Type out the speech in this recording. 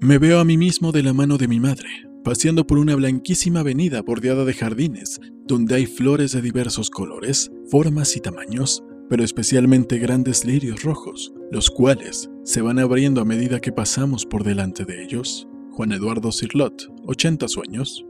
Me veo a mí mismo de la mano de mi madre, paseando por una blanquísima avenida bordeada de jardines, donde hay flores de diversos colores, formas y tamaños, pero especialmente grandes lirios rojos, los cuales se van abriendo a medida que pasamos por delante de ellos. Juan Eduardo Cirlot, 80 sueños.